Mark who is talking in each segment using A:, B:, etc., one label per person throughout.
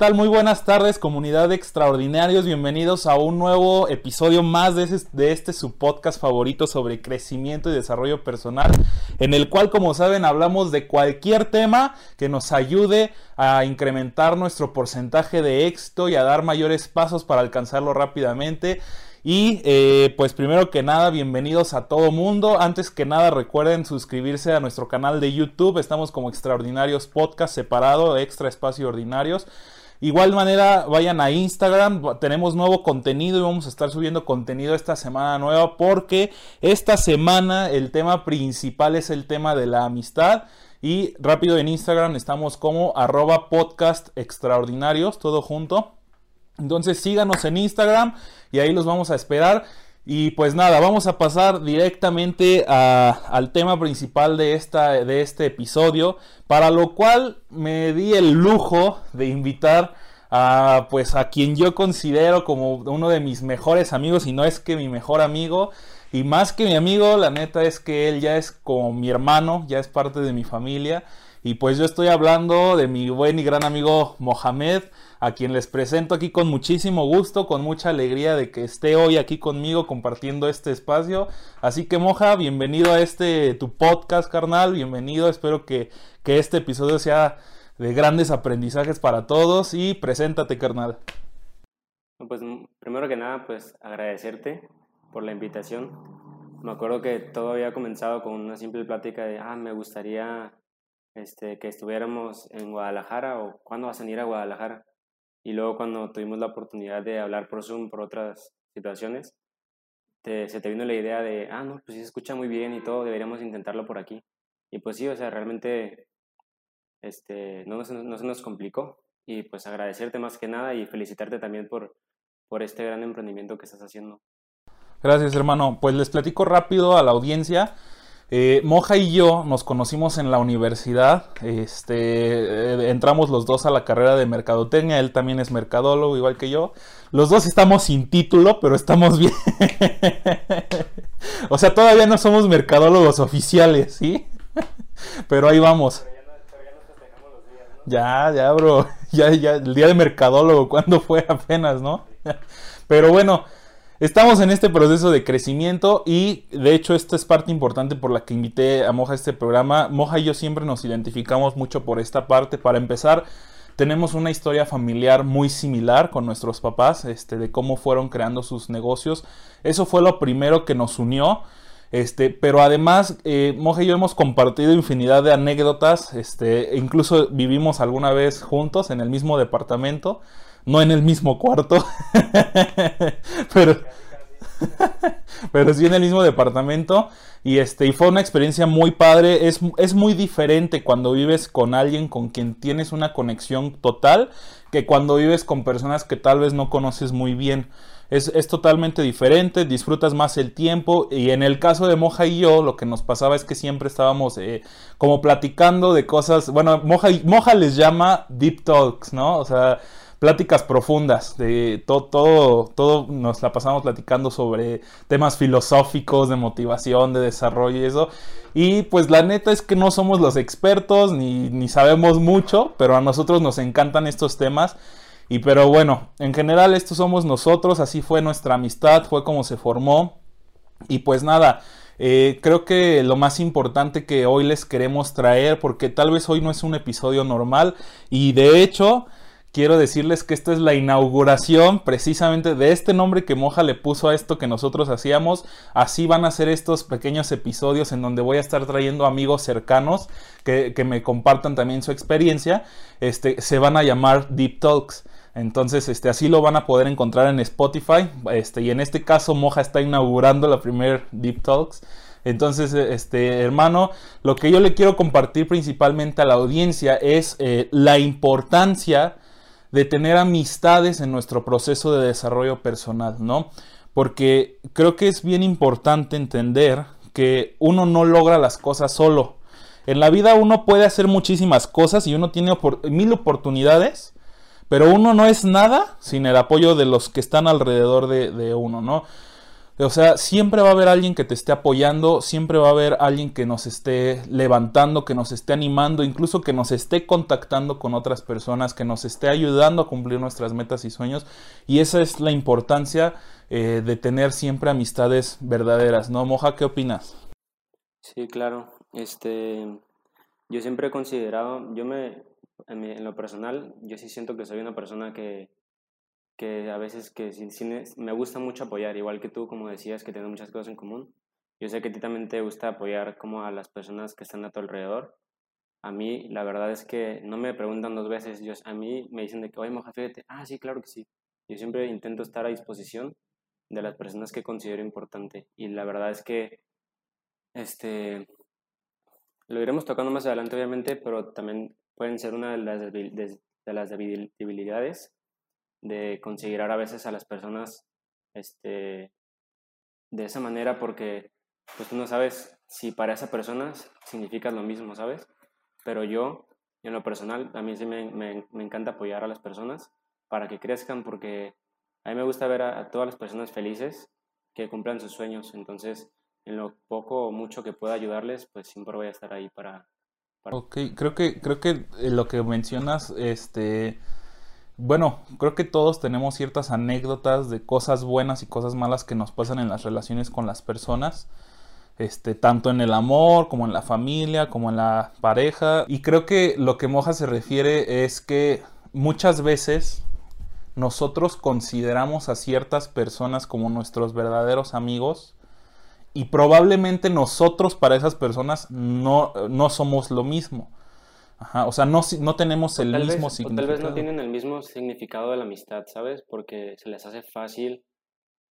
A: ¿Qué tal? Muy buenas tardes, comunidad de extraordinarios. Bienvenidos a un nuevo episodio más de, de este su podcast favorito sobre crecimiento y desarrollo personal, en el cual, como saben, hablamos de cualquier tema que nos ayude a incrementar nuestro porcentaje de éxito y a dar mayores pasos para alcanzarlo rápidamente. Y eh, pues primero que nada, bienvenidos a todo mundo. Antes que nada, recuerden suscribirse a nuestro canal de YouTube. Estamos como Extraordinarios Podcast separado, Extra Espacio Ordinarios. Igual manera, vayan a Instagram, tenemos nuevo contenido y vamos a estar subiendo contenido esta semana nueva porque esta semana el tema principal es el tema de la amistad. Y rápido en Instagram estamos como arroba podcast extraordinarios, todo junto. Entonces síganos en Instagram y ahí los vamos a esperar. Y pues nada, vamos a pasar directamente al tema principal de, esta, de este episodio, para lo cual me di el lujo de invitar a, pues, a quien yo considero como uno de mis mejores amigos, y no es que mi mejor amigo, y más que mi amigo, la neta es que él ya es como mi hermano, ya es parte de mi familia, y pues yo estoy hablando de mi buen y gran amigo Mohamed a quien les presento aquí con muchísimo gusto, con mucha alegría de que esté hoy aquí conmigo compartiendo este espacio. Así que Moja, bienvenido a este tu podcast, carnal, bienvenido, espero que, que este episodio sea de grandes aprendizajes para todos y preséntate, carnal.
B: Pues primero que nada, pues agradecerte por la invitación. Me acuerdo que todo había comenzado con una simple plática de, ah, me gustaría este, que estuviéramos en Guadalajara o cuándo vas a venir a Guadalajara. Y luego cuando tuvimos la oportunidad de hablar por Zoom por otras situaciones, se te vino la idea de, ah, no, pues sí se escucha muy bien y todo, deberíamos intentarlo por aquí. Y pues sí, o sea, realmente este, no, no se nos complicó. Y pues agradecerte más que nada y felicitarte también por, por este gran emprendimiento que estás haciendo.
A: Gracias, hermano. Pues les platico rápido a la audiencia. Eh, Moja y yo nos conocimos en la universidad, este, eh, entramos los dos a la carrera de mercadotecnia, él también es mercadólogo igual que yo. Los dos estamos sin título, pero estamos bien. o sea, todavía no somos mercadólogos oficiales, ¿sí? pero ahí vamos. Ya, ya, bro. Ya, ya, el día de mercadólogo, ¿cuándo fue apenas, no? pero bueno, Estamos en este proceso de crecimiento y de hecho esta es parte importante por la que invité a Moja a este programa. Moja y yo siempre nos identificamos mucho por esta parte. Para empezar, tenemos una historia familiar muy similar con nuestros papás, este, de cómo fueron creando sus negocios. Eso fue lo primero que nos unió. Este, pero además, eh, Moja y yo hemos compartido infinidad de anécdotas. Este, incluso vivimos alguna vez juntos en el mismo departamento no en el mismo cuarto, pero, pero sí en el mismo departamento. Y, este, y fue una experiencia muy padre. Es, es muy diferente cuando vives con alguien con quien tienes una conexión total que cuando vives con personas que tal vez no conoces muy bien. Es, es, totalmente diferente, disfrutas más el tiempo y en el caso de Moja y yo lo que nos pasaba es que siempre estábamos eh, como platicando de cosas, bueno, Moja, Moja les llama deep talks, ¿no? O sea, pláticas profundas, de todo, todo, todo nos la pasamos platicando sobre temas filosóficos, de motivación, de desarrollo y eso. Y pues la neta es que no somos los expertos ni, ni sabemos mucho, pero a nosotros nos encantan estos temas. Y pero bueno, en general estos somos nosotros, así fue nuestra amistad, fue como se formó. Y pues nada, eh, creo que lo más importante que hoy les queremos traer, porque tal vez hoy no es un episodio normal, y de hecho quiero decirles que esta es la inauguración precisamente de este nombre que Moja le puso a esto que nosotros hacíamos. Así van a ser estos pequeños episodios en donde voy a estar trayendo amigos cercanos que, me compartan también su experiencia. Este, se van a llamar Deep Talks. Entonces, este, así lo van a poder encontrar en Spotify. Este, y en este caso, Moja está inaugurando la primer Deep Talks. Entonces, este hermano, lo que yo le quiero compartir principalmente a la audiencia es eh, la importancia de tener amistades en nuestro proceso de desarrollo personal, ¿no? Porque creo que es bien importante entender que uno no logra las cosas solo. En la vida uno puede hacer muchísimas cosas y uno tiene mil oportunidades, pero uno no es nada sin el apoyo de los que están alrededor de, uno, ¿no? O sea, siempre va a haber alguien que te esté apoyando, siempre va a haber alguien que nos esté levantando, que nos esté animando, incluso que nos esté contactando con otras personas, que nos esté ayudando a cumplir nuestras metas y sueños. Y esa es la importancia eh, de tener siempre amistades verdaderas, ¿no? Moja, ¿qué opinas?
B: Sí, claro. Este, yo siempre he considerado, yo me, en lo personal, yo sí siento que soy una persona que que a veces que me gusta mucho apoyar, igual que tú, como decías, que tenemos muchas cosas en común. Yo sé que a ti también te gusta apoyar como a las personas que están a tu alrededor. A mí, la verdad es que no me preguntan dos veces. Yo, a mí me dicen de que, oye, moja, fíjate. Ah, sí, claro que sí. Yo siempre intento estar a disposición de las personas que considero importante. Y la verdad es que, este, lo iremos tocando más adelante, obviamente, pero también pueden ser una de las, de las debilidades de considerar a veces a las personas este, de esa manera porque pues tú no sabes si para esa persona significa lo mismo, ¿sabes? Pero yo, en lo personal, a mí sí me, me, encanta apoyar a las personas para que crezcan porque a mí me gusta ver a, todas las personas felices que cumplan sus sueños. Entonces, en lo poco o mucho que pueda ayudarles, pues siempre voy a estar ahí para...
A: para... Ok, creo que, creo que lo que mencionas, este bueno, creo que todos tenemos ciertas anécdotas de cosas buenas y cosas malas que nos pasan en las relaciones con las personas. Este, tanto en el amor, como en la familia, como en la pareja. Y creo que lo que Moja se refiere es que muchas veces nosotros consideramos a ciertas personas como nuestros verdaderos amigos y probablemente nosotros para esas personas no, no somos lo mismo. Ajá, o sea, no, no tenemos el mismo
B: significado. tal vez no tienen el mismo significado de la amistad, ¿sabes? Porque se les hace fácil,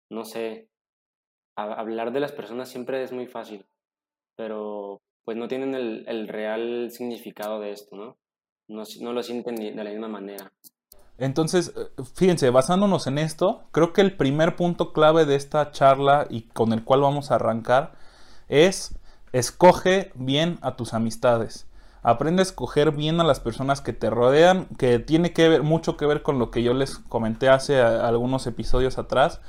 B: no sé, hablar de las personas siempre es muy fácil, pero pues no tienen el, el real significado de esto, ¿no? ¿no? No lo sienten de la misma manera.
A: Entonces, fíjense, basándonos en esto, creo que el primer punto clave de esta charla y con el cual vamos a arrancar es escoge bien a tus amistades. Aprende a escoger bien a las personas que te rodean, que tiene que ver mucho que ver con lo que yo les comenté hace algunos episodios atrás,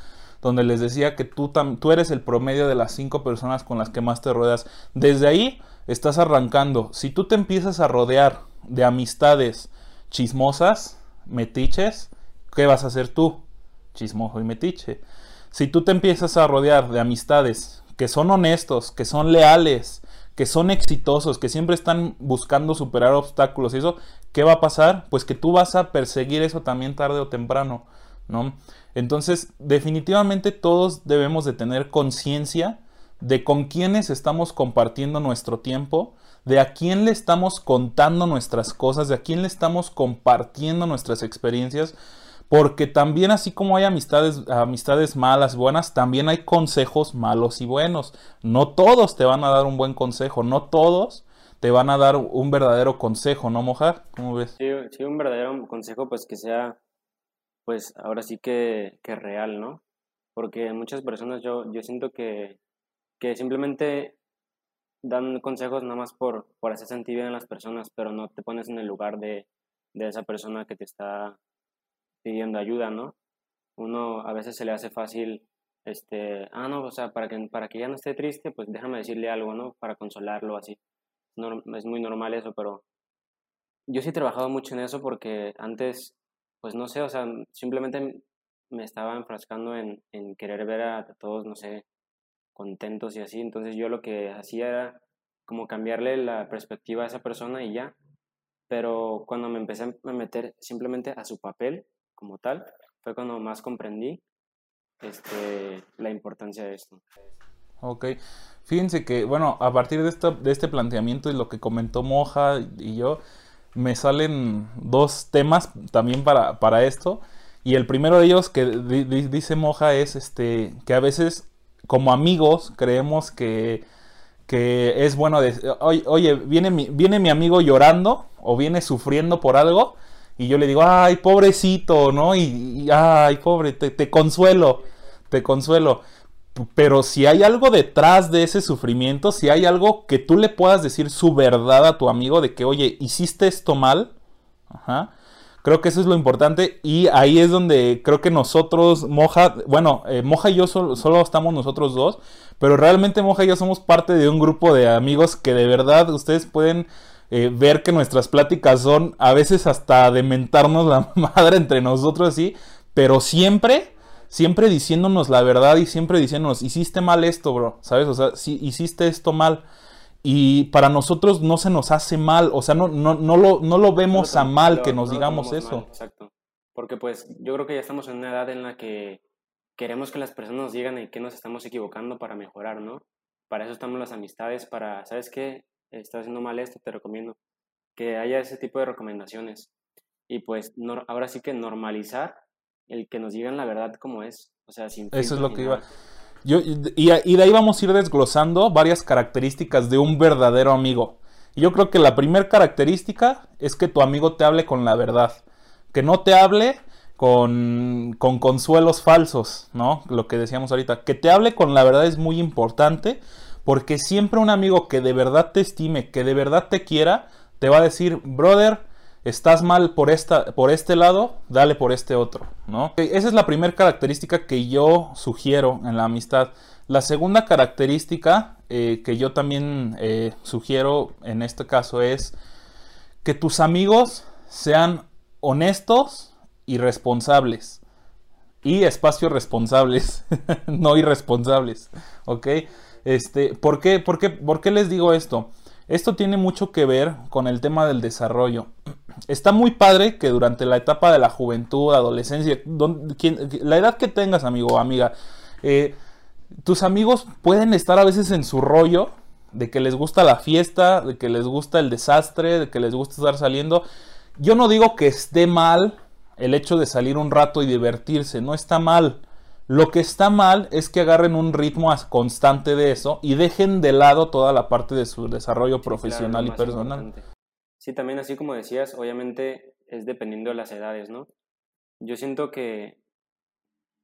A: donde les decía que tú, tú eres el promedio de las cinco personas con las que más te rodeas. Desde ahí estás arrancando. Si tú te empiezas a rodear de amistades chismosas, metiches, ¿qué vas a hacer tú? Chismoso y metiche. Si tú te empiezas a rodear de amistades que son honestos, que son leales, que son exitosos, que siempre están buscando superar obstáculos y eso, ¿qué va a pasar? Pues que tú vas a perseguir eso también tarde o temprano, ¿no? Entonces, definitivamente todos debemos de tener conciencia de con quiénes estamos compartiendo nuestro tiempo, de a quién le estamos contando nuestras cosas, de a quién le estamos compartiendo nuestras experiencias, porque también así como hay amistades, amistades malas, buenas, también hay consejos malos y buenos. No todos te van a dar un buen consejo, no todos te van a dar un verdadero consejo, ¿no, Mojar? ¿Cómo ves?
B: Sí, sí, un verdadero consejo, pues que sea, pues ahora sí que, que real, ¿no? Porque muchas personas yo, yo siento que, que simplemente dan consejos nada más por, por hacer sentir bien a las personas, pero no te pones en el lugar de, de esa persona que te está pidiendo ayuda, ¿no? Uno a veces se le hace fácil, este, ah, no, o sea, para que, para que ya no esté triste, pues déjame decirle algo, ¿no? Para consolarlo, así. No, es muy normal eso, pero yo sí he trabajado mucho en eso porque antes, pues no sé, o sea, simplemente me estaba enfrascando en, en querer ver a todos, no sé, contentos y así. Entonces yo lo que hacía era como cambiarle la perspectiva a esa persona y ya. Pero cuando me empecé a meter simplemente a su papel, como tal, fue cuando más comprendí este, la importancia de esto.
A: Ok, fíjense que, bueno, a partir de, de este planteamiento y lo que comentó Moja y yo, me salen dos temas también para, para esto. Y el primero de ellos que dice Moja es este, que a veces como amigos creemos que, que es bueno decir, oye, oye viene, mi, viene mi amigo llorando o viene sufriendo por algo y yo le digo, ay, pobrecito, ¿no? Y, ay, pobre, te, consuelo, te consuelo. Pero si hay algo detrás de ese sufrimiento, si hay algo que tú le puedas decir su verdad a tu amigo de que, oye, hiciste esto mal, Creo que eso es lo importante y ahí es donde creo que nosotros, Moja, bueno, eh, Moja y yo solo, solo, estamos nosotros dos, pero realmente Moja y yo somos parte de un grupo de amigos que de verdad ustedes pueden eh, ver que nuestras pláticas son a veces hasta de mentarnos la madre entre nosotros, sí, pero siempre, siempre diciéndonos la verdad y siempre diciéndonos, hiciste mal esto, bro, ¿sabes? O sea, si hiciste esto mal. Y para nosotros no se nos hace mal, o sea, no, no, no, lo, no lo vemos a mal que nos digamos eso.
B: exacto. Porque pues yo creo que ya estamos en una edad en la que queremos que las personas nos digan en qué nos estamos equivocando para mejorar, ¿no? Para eso estamos las amistades, para, ¿sabes qué? Estás haciendo mal esto, te recomiendo. Que haya ese tipo de recomendaciones. Y pues ahora sí que normalizar el que nos digan la verdad como es. O sea, sin...
A: Eso es lo que iba... Yo, y, y, de ahí vamos a ir desglosando varias características de un verdadero amigo. Y yo creo que la primera característica es que tu amigo te hable con la verdad. Que no te hable con, con consuelos falsos, ¿no? Lo que decíamos ahorita. Que te hable con la verdad es muy importante. Porque siempre un amigo que de verdad te estime, que de verdad te quiera, te va a decir, brother, estás mal por, esta, por este lado, dale por este otro, ¿no? Esa es la primera característica que yo sugiero en la amistad. La segunda característica eh, que yo también eh, sugiero en este caso es que tus amigos sean honestos y responsables. Y espacios responsables, no irresponsables, ¿ok? Este, ¿por, qué, por, qué, ¿Por qué les digo esto? Esto tiene mucho que ver con el tema del desarrollo. Está muy padre que durante la etapa de la juventud, adolescencia, la edad que tengas, amigo o amiga, eh, tus amigos pueden estar a veces en su rollo, de que les gusta la fiesta, de que les gusta el desastre, de que les gusta estar saliendo. Yo no digo que esté mal el hecho de salir un rato y divertirse, no está mal. Lo que está mal es que agarren un ritmo constante de eso y dejen de lado toda la parte de su desarrollo profesional y personal.
B: Sí, también así como decías, obviamente es dependiendo de las edades, ¿no? Yo siento que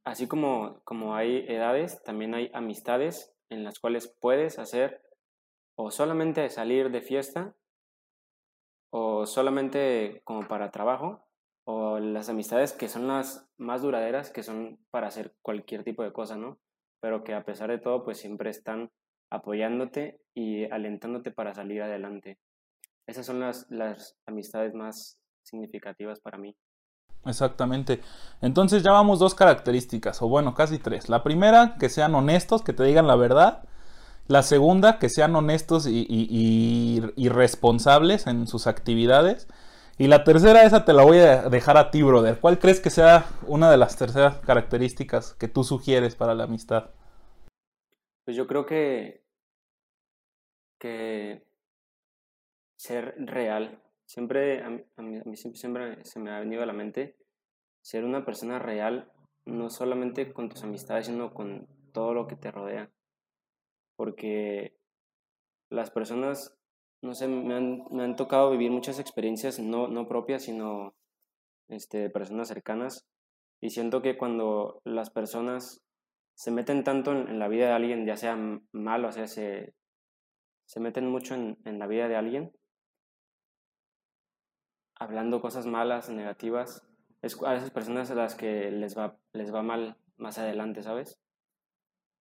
B: así como, como hay edades, también hay amistades en las cuales puedes hacer o solamente salir de fiesta o solamente como para trabajo o las amistades que son las más duraderas, que son para hacer cualquier tipo de cosa, ¿no? Pero que a pesar de todo, pues siempre están apoyándote y alentándote para salir adelante. Esas son las, las amistades más significativas para mí.
A: Exactamente. Entonces ya vamos dos características, o bueno, casi tres. La primera, que sean honestos, que te digan la verdad. La segunda, que sean honestos y, y responsables en sus actividades. Y la tercera, esa te la voy a dejar a ti, brother. ¿Cuál crees que sea una de las terceras características que tú sugieres para la amistad?
B: Pues yo creo que, que ser real. Siempre, a mí, siempre, siempre se me ha venido a la mente ser una persona real, no solamente con tus amistades, sino con todo lo que te rodea. Porque las personas no sé, me han, me han tocado vivir muchas experiencias no, no propias, sino este, personas cercanas. Y siento que cuando las personas se meten tanto en, la vida de alguien, ya sea malo, o sea, se, se meten mucho en, en, la vida de alguien, hablando cosas malas, negativas, es a esas personas a las que les va, les va mal más adelante, ¿sabes?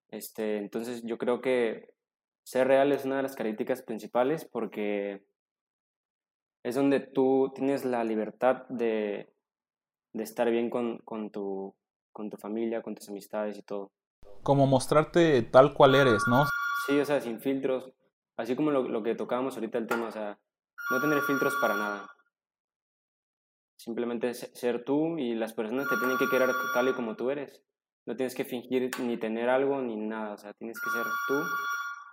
B: Este, entonces yo creo que ser real es una de las características principales porque es donde tú tienes la libertad de, estar bien con, tu, con tu familia, con tus amistades y todo.
A: Como mostrarte tal cual eres, ¿no?
B: Sí, o sea, sin filtros. Así como lo, que tocábamos ahorita el tema, o sea, no tener filtros para nada. Simplemente ser tú y las personas te tienen que querer tal y como tú eres. No tienes que fingir ni tener algo ni nada, o sea, tienes que ser tú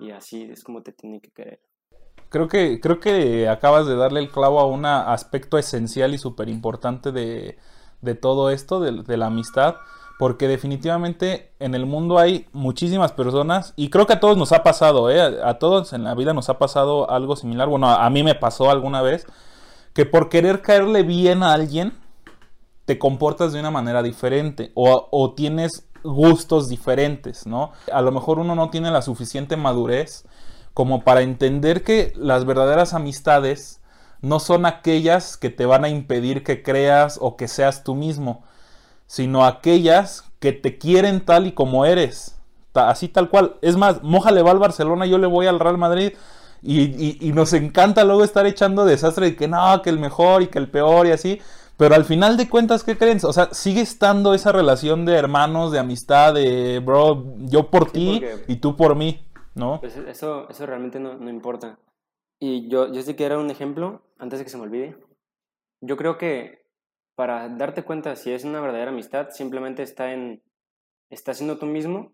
B: y así es como te tiene que querer.
A: Creo que, creo que acabas de darle el clavo a un aspecto esencial y súper importante de, todo esto, de, la amistad, porque definitivamente en el mundo hay muchísimas personas, y creo que a todos nos ha pasado, ¿eh? a, todos en la vida nos ha pasado algo similar, bueno, a, mí me pasó alguna vez, que por querer caerle bien a alguien, te comportas de una manera diferente, o tienes gustos diferentes, ¿no? A lo mejor uno no tiene la suficiente madurez como para entender que las verdaderas amistades no son aquellas que te van a impedir que creas o que seas tú mismo, sino aquellas que te quieren tal y como eres, así tal cual. Es más, Moja le va al Barcelona, yo le voy al Real Madrid. Y, nos encanta luego estar echando desastre de que no, que el mejor y que el peor y así. Pero al final de cuentas, ¿qué creen? O sea, sigue estando esa relación de hermanos, de amistad, de bro, yo por ti y tú por mí, ¿no?
B: Pues eso, eso realmente no, no importa. Y yo, yo sí que era un ejemplo, antes de que se me olvide. Yo creo que para darte cuenta si es una verdadera amistad, simplemente está en, está siendo tú mismo.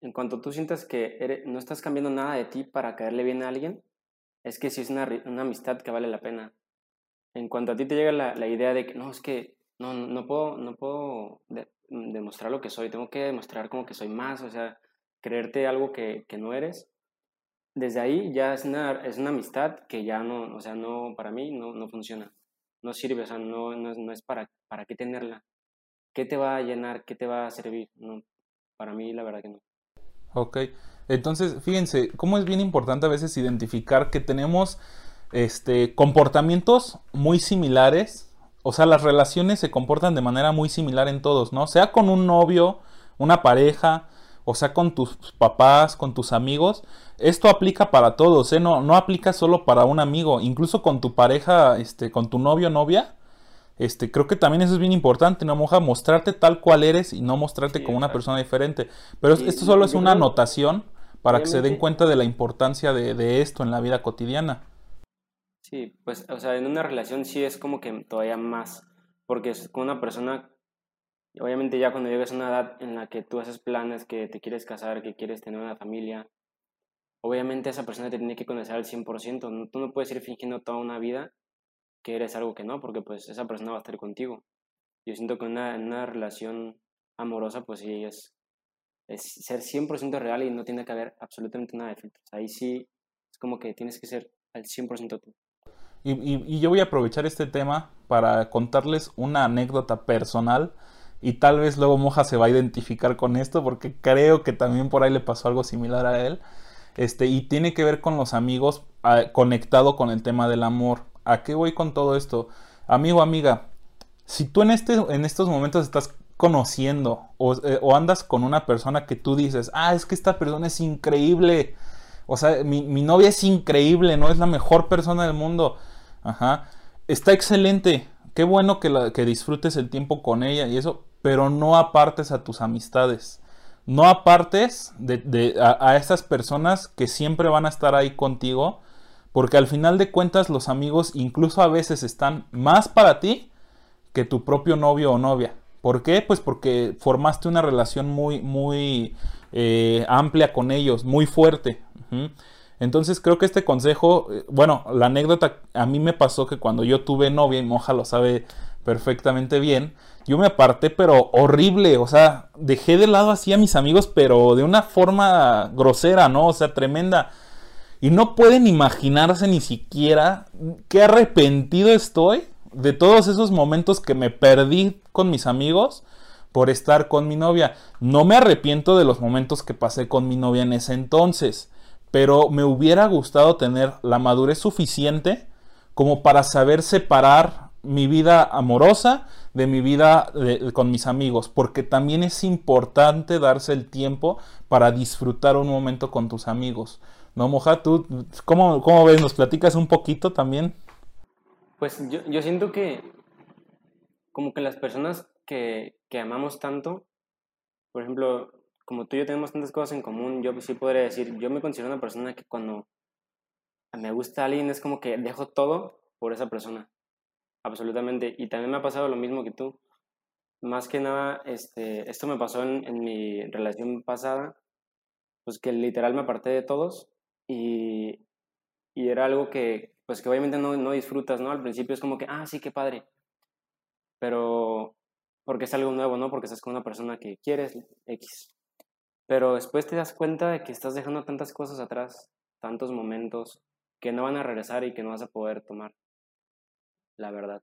B: En cuanto tú sientas que no estás cambiando nada de ti para caerle bien a alguien, es que sí es una, una amistad que vale la pena. En cuanto a ti te llega la, la idea de que no, es que no, no puedo, no puedo demostrar lo que soy, tengo que demostrar como que soy más, o sea, creerte algo que, que no eres, desde ahí ya es una, es una amistad que ya no, o sea, no, para mí no, no funciona, no sirve, o sea, no, no, no es para, para qué tenerla, qué te va a llenar, qué te va a servir, no, para mí la verdad que no.
A: Ok, entonces fíjense, cómo es bien importante a veces identificar que tenemos este, comportamientos muy similares, o sea, las relaciones se comportan de manera muy similar en todos, ¿no? Sea con un novio, una pareja, o sea, con tus papás, con tus amigos, esto aplica para todos, ¿eh? No, no aplica solo para un amigo, incluso con tu pareja, este, con tu novio o novia, este, creo que también eso es bien importante, ¿no, moja? Mostrarte tal cual eres y no mostrarte como una persona diferente. Pero esto solo es una anotación para que se den cuenta de la importancia de, de, esto en la vida cotidiana.
B: Sí, pues, o sea, en una relación sí es como que todavía más, porque es con una persona obviamente ya cuando llegas a una edad en la que tú haces planes, que te quieres casar, que quieres tener una familia, obviamente esa persona te tiene que conocer al 100%. Tú no puedes ir fingiendo toda una vida que eres algo que no, porque pues esa persona va a estar contigo. Yo siento que en una, una relación amorosa, pues sí, es, es ser 100% real y no tiene que haber absolutamente nada de filtros. Ahí sí es como que tienes que ser al 100% tú.
A: Y, y, yo voy a aprovechar este tema para contarles una anécdota personal y tal vez luego Moja se va a identificar con esto porque creo que también por ahí le pasó algo similar a él. Este, y tiene que ver con los amigos ah, conectado con el tema del amor. ¿A qué voy con todo esto? Amigo, amiga, si tú en, este, en estos momentos estás conociendo o, eh, o, andas con una persona que tú dices, ah, es que esta persona es increíble, o sea, mi, mi novia es increíble, no es la mejor persona del mundo, ajá, está excelente, qué bueno que, disfrutes el tiempo con ella y eso, pero no apartes a tus amistades. No apartes a, a esas personas que siempre van a estar ahí contigo, porque al final de cuentas los amigos incluso a veces están más para ti que tu propio novio o novia. ¿Por qué? Pues porque formaste una relación muy, muy eh, amplia con ellos, muy fuerte. Entonces creo que este consejo, eh, bueno, la anécdota a mí me pasó que cuando yo tuve novia, y Moja lo sabe perfectamente bien, yo me aparté, pero horrible, o sea, dejé de lado así a mis amigos, pero de una forma grosera, ¿no? O sea, tremenda. Y no pueden imaginarse ni siquiera qué arrepentido estoy de todos esos momentos que me perdí con mis amigos por estar con mi novia. No me arrepiento de los momentos que pasé con mi novia en ese entonces, pero me hubiera gustado tener la madurez suficiente como para saber separar mi vida amorosa de mi vida con mis amigos, porque también es importante darse el tiempo para disfrutar un momento con tus amigos. ¿No, Moja? ¿Tú cómo, cómo ves? ¿Nos platicas un poquito también?
B: Pues yo, yo siento que como que las personas que, que amamos tanto, por ejemplo, como tú y yo tenemos tantas cosas en común, yo sí podría decir, yo me considero una persona que cuando me gusta alguien es como que dejo todo por esa persona absolutamente. Y también me ha pasado lo mismo que tú. Más que nada, este, esto me pasó en, en mi relación pasada, pues que literal me aparté de todos y, y era algo que, pues que obviamente no, no disfrutas, ¿no? Al principio es como que, ah, sí, qué padre. Pero porque es algo nuevo, ¿no? Porque estás con una persona que quieres, X. Pero después te das cuenta de que estás dejando tantas cosas atrás, tantos momentos que no van a regresar y que no vas a poder tomar la verdad.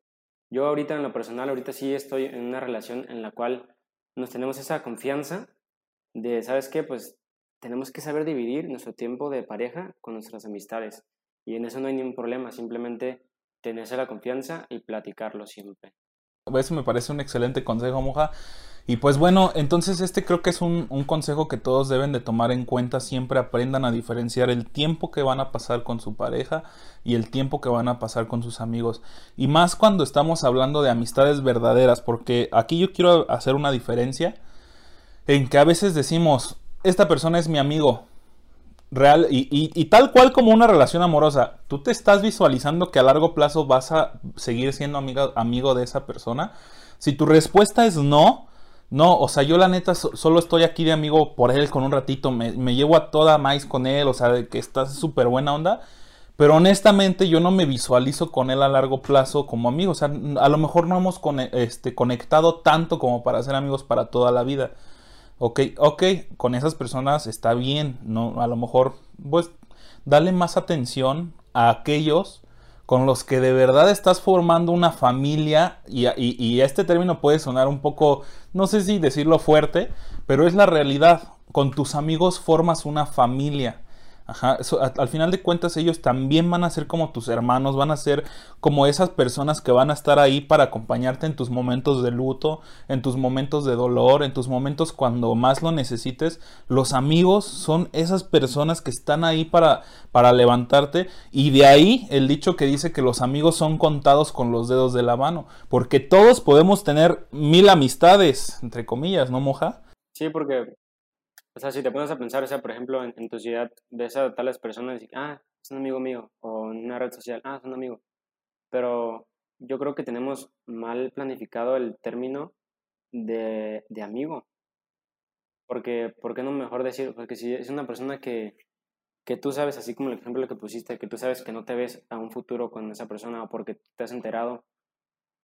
B: Yo ahorita en lo personal, ahorita sí estoy en una relación en la cual nos tenemos esa confianza de, ¿sabes qué? Pues tenemos que saber dividir nuestro tiempo de pareja con nuestras amistades. Y en eso no hay ningún problema, simplemente tenerse la confianza y platicarlo siempre.
A: Eso me parece un excelente consejo, Moja. Y pues bueno, entonces este creo que es un, un, consejo que todos deben de tomar en cuenta. Siempre aprendan a diferenciar el tiempo que van a pasar con su pareja y el tiempo que van a pasar con sus amigos. Y más cuando estamos hablando de amistades verdaderas, porque aquí yo quiero hacer una diferencia en que a veces decimos, esta persona es mi amigo, real y, y, tal cual como una relación amorosa, tú te estás visualizando que a largo plazo vas a seguir siendo amigo de esa persona. Si tu respuesta es no, no, o sea, yo la neta solo estoy aquí de amigo por él con un ratito, me, me llevo a toda más con él, o sea, que estás súper buena onda. Pero honestamente yo no me visualizo con él a largo plazo como amigo. O sea, a lo mejor no hemos este, conectado tanto como para ser amigos para toda la vida. Ok, ok, con esas personas está bien, no, a lo mejor, pues, dale más atención a aquellos con los que de verdad estás formando una familia y, y, este término puede sonar un poco, no sé si decirlo fuerte, pero es la realidad. Con tus amigos formas una familia. Ajá, al final de cuentas ellos también van a ser como tus hermanos, van a ser como esas personas que van a estar ahí para acompañarte en tus momentos de luto, en tus momentos de dolor, en tus momentos cuando más lo necesites. Los amigos son esas personas que están ahí para, para levantarte y de ahí el dicho que dice que los amigos son contados con los dedos de la mano, porque todos podemos tener mil amistades, entre comillas, ¿no, Moja?
B: Sí, porque o sea, si te pones a pensar, o sea, por ejemplo, en, tu ciudad ves a tales personas y ah, es un amigo mío, o en una red social, ah, es un amigo. Pero yo creo que tenemos mal planificado el término de, de amigo. Porque, ¿por qué no mejor decir? Porque si es una persona que, que tú sabes, así como el ejemplo que pusiste, que tú sabes que no te ves a un futuro con esa persona o porque te has enterado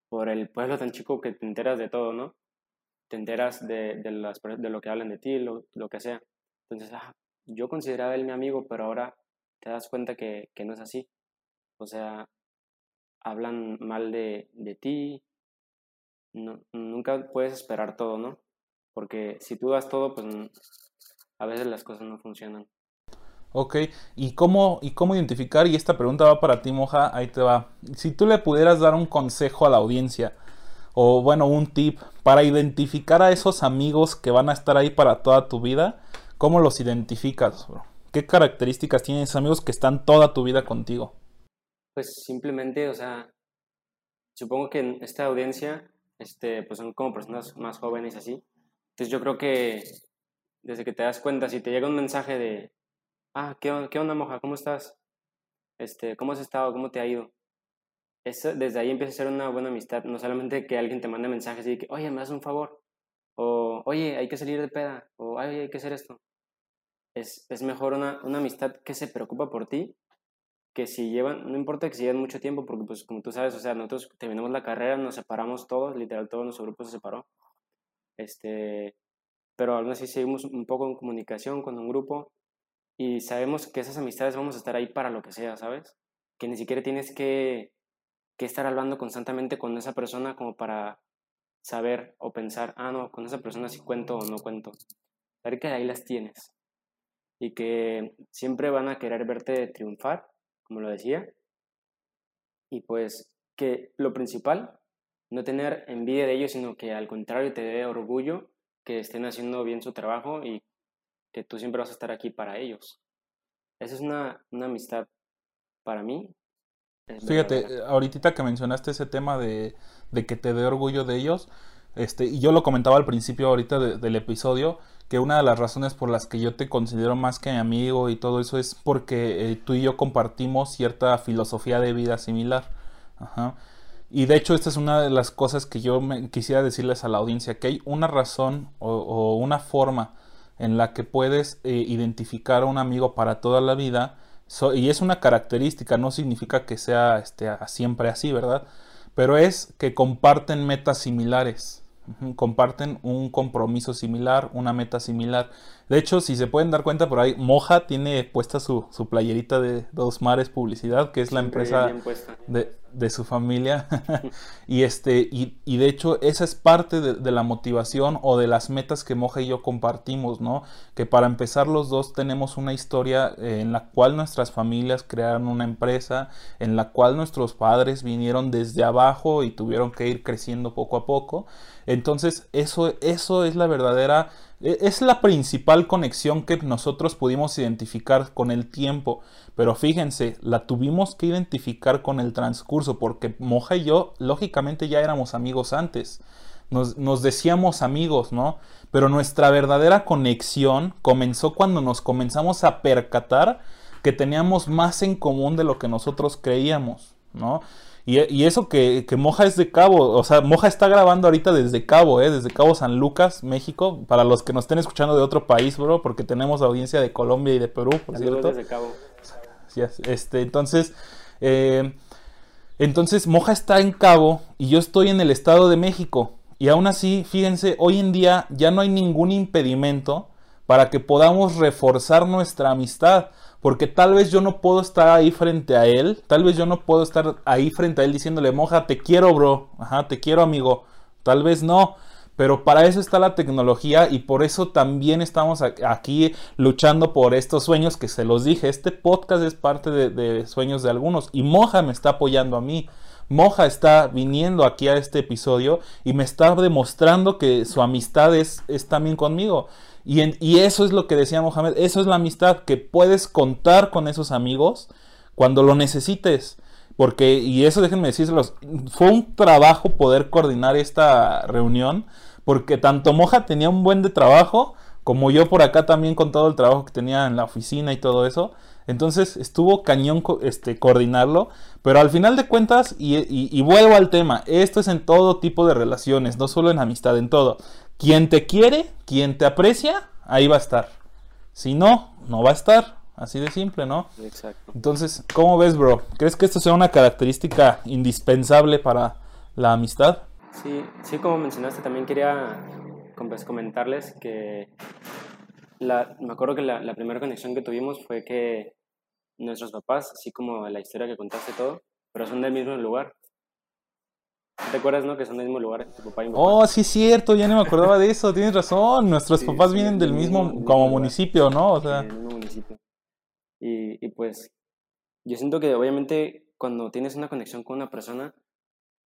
B: por el pueblo tan chico que te enteras de todo, ¿no? Te enteras de, de, las, de lo que hablan de ti, lo, lo que sea. Entonces, ah, yo consideraba él mi amigo, pero ahora te das cuenta que, que no es así. O sea, hablan mal de, de ti. No, nunca puedes esperar todo, ¿no? Porque si tú das todo, pues a veces las cosas no funcionan.
A: Ok, ¿y cómo, ¿y cómo identificar? Y esta pregunta va para ti, Moja, ahí te va. Si tú le pudieras dar un consejo a la audiencia, o bueno, un tip para identificar a esos amigos que van a estar ahí para toda tu vida. ¿Cómo los identificas? ¿Qué características tienen esos amigos que están toda tu vida contigo?
B: Pues simplemente, o sea, supongo que en esta audiencia, este, pues son como personas más jóvenes así. Entonces yo creo que desde que te das cuenta, si te llega un mensaje de, ah, ¿qué, qué onda, moja? ¿Cómo estás? Este, ¿Cómo has estado? ¿Cómo te ha ido? Desde ahí empieza a ser una buena amistad. No solamente que alguien te mande mensajes y que, oye, me das un favor. O, oye, hay que salir de peda. O, oye, hay que hacer esto. Es, es mejor una, una, amistad que se preocupa por ti que si llevan, no importa que si llevan mucho tiempo, porque pues como tú sabes, o sea, nosotros terminamos la carrera, nos separamos todos, literal todo nuestro grupo se separó. Este, pero aún así seguimos un poco en comunicación con un grupo y sabemos que esas amistades vamos a estar ahí para lo que sea, ¿sabes? Que ni siquiera tienes que que estar hablando constantemente con esa persona como para saber o pensar, ah, no, con esa persona sí cuento o no cuento. Saber que ahí las tienes y que siempre van a querer verte triunfar, como lo decía. Y pues que lo principal, no tener envidia de ellos, sino que al contrario te dé orgullo que estén haciendo bien su trabajo y que tú siempre vas a estar aquí para ellos. Esa es una, una amistad para mí
A: Fíjate, ahorita que mencionaste ese tema de, que te dé orgullo de ellos, este, y yo lo comentaba al principio ahorita del episodio, que una de las razones por las que yo te considero más que mi amigo y todo eso es porque eh, tú y yo compartimos cierta filosofía de vida similar. Ajá. Y de hecho esta es una de las cosas que yo me, quisiera decirles a la audiencia, que hay una razón o, una forma en la que puedes eh, identificar a un amigo para toda la vida y es una característica, no significa que sea este, siempre así, ¿verdad? Pero es que comparten metas similares, comparten un compromiso similar, una meta similar. De hecho, si se pueden dar cuenta por ahí, Moja tiene puesta su, su playerita de Dos Mares Publicidad, que es la empresa de, de, su familia. y, este, y, y, de hecho, esa es parte de, de, la motivación o de las metas que Moja y yo compartimos, ¿no? Que para empezar los dos tenemos una historia eh, en la cual nuestras familias crearon una empresa, en la cual nuestros padres vinieron desde abajo y tuvieron que ir creciendo poco a poco. Entonces, eso, eso es la verdadera es la principal conexión que nosotros pudimos identificar con el tiempo, pero fíjense, la tuvimos que identificar con el transcurso, porque Moja y yo, lógicamente, ya éramos amigos antes. Nos, nos, decíamos amigos, ¿no? Pero nuestra verdadera conexión comenzó cuando nos comenzamos a percatar que teníamos más en común de lo que nosotros creíamos, ¿no? Y, eso que, Moja es de Cabo, o sea, Moja está grabando ahorita desde Cabo, ¿eh? Desde Cabo San Lucas, México, para los que nos estén escuchando de otro país, bro, porque tenemos audiencia de Colombia y de Perú, por cierto. Desde Cabo. este, entonces, eh, entonces Moja está en Cabo y yo estoy en el Estado de México. Y aún así, fíjense, hoy en día ya no hay ningún impedimento para que podamos reforzar nuestra amistad. Porque tal vez yo no puedo estar ahí frente a él. Tal vez yo no puedo estar ahí frente a él diciéndole, moja, te quiero, bro. Ajá, te quiero, amigo. Tal vez no. Pero para eso está la tecnología y por eso también estamos aquí luchando por estos sueños que se los dije. Este podcast es parte de, sueños de algunos y Moja me está apoyando a mí. Moja está viniendo aquí a este episodio y me está demostrando que su amistad es, es también conmigo. Y, eso es lo que decía Mohamed, eso es la amistad, que puedes contar con esos amigos cuando lo necesites. Porque, y eso déjenme decírselos, fue un trabajo poder coordinar esta reunión, porque tanto Moja tenía un buen de trabajo, como yo por acá también con todo el trabajo que tenía en la oficina y todo eso. Entonces estuvo cañón este, coordinarlo, pero al final de cuentas, y, y, vuelvo al tema, esto es en todo tipo de relaciones, no solo en amistad, en todo. Quien te quiere, quien te aprecia, ahí va a estar. Si no, no va a estar. Así de simple, ¿no? Exacto. Entonces, ¿cómo ves, bro? ¿Crees que esto sea una característica indispensable para la amistad?
B: Sí, sí, como mencionaste, también quería pues, comentarles que la, me acuerdo que la, la, primera conexión que tuvimos fue que nuestros papás, así como la historia que contaste todo, pero son del mismo lugar. ¿Te acuerdas, no? Que son del mismo lugar, tu papá y mi
A: Oh, sí es cierto, ya no me acordaba de eso, tienes razón. Nuestros papás vienen del mismo, como municipio, ¿no? O sea.
B: del mismo municipio. Y, y pues, yo siento que obviamente cuando tienes una conexión con una persona,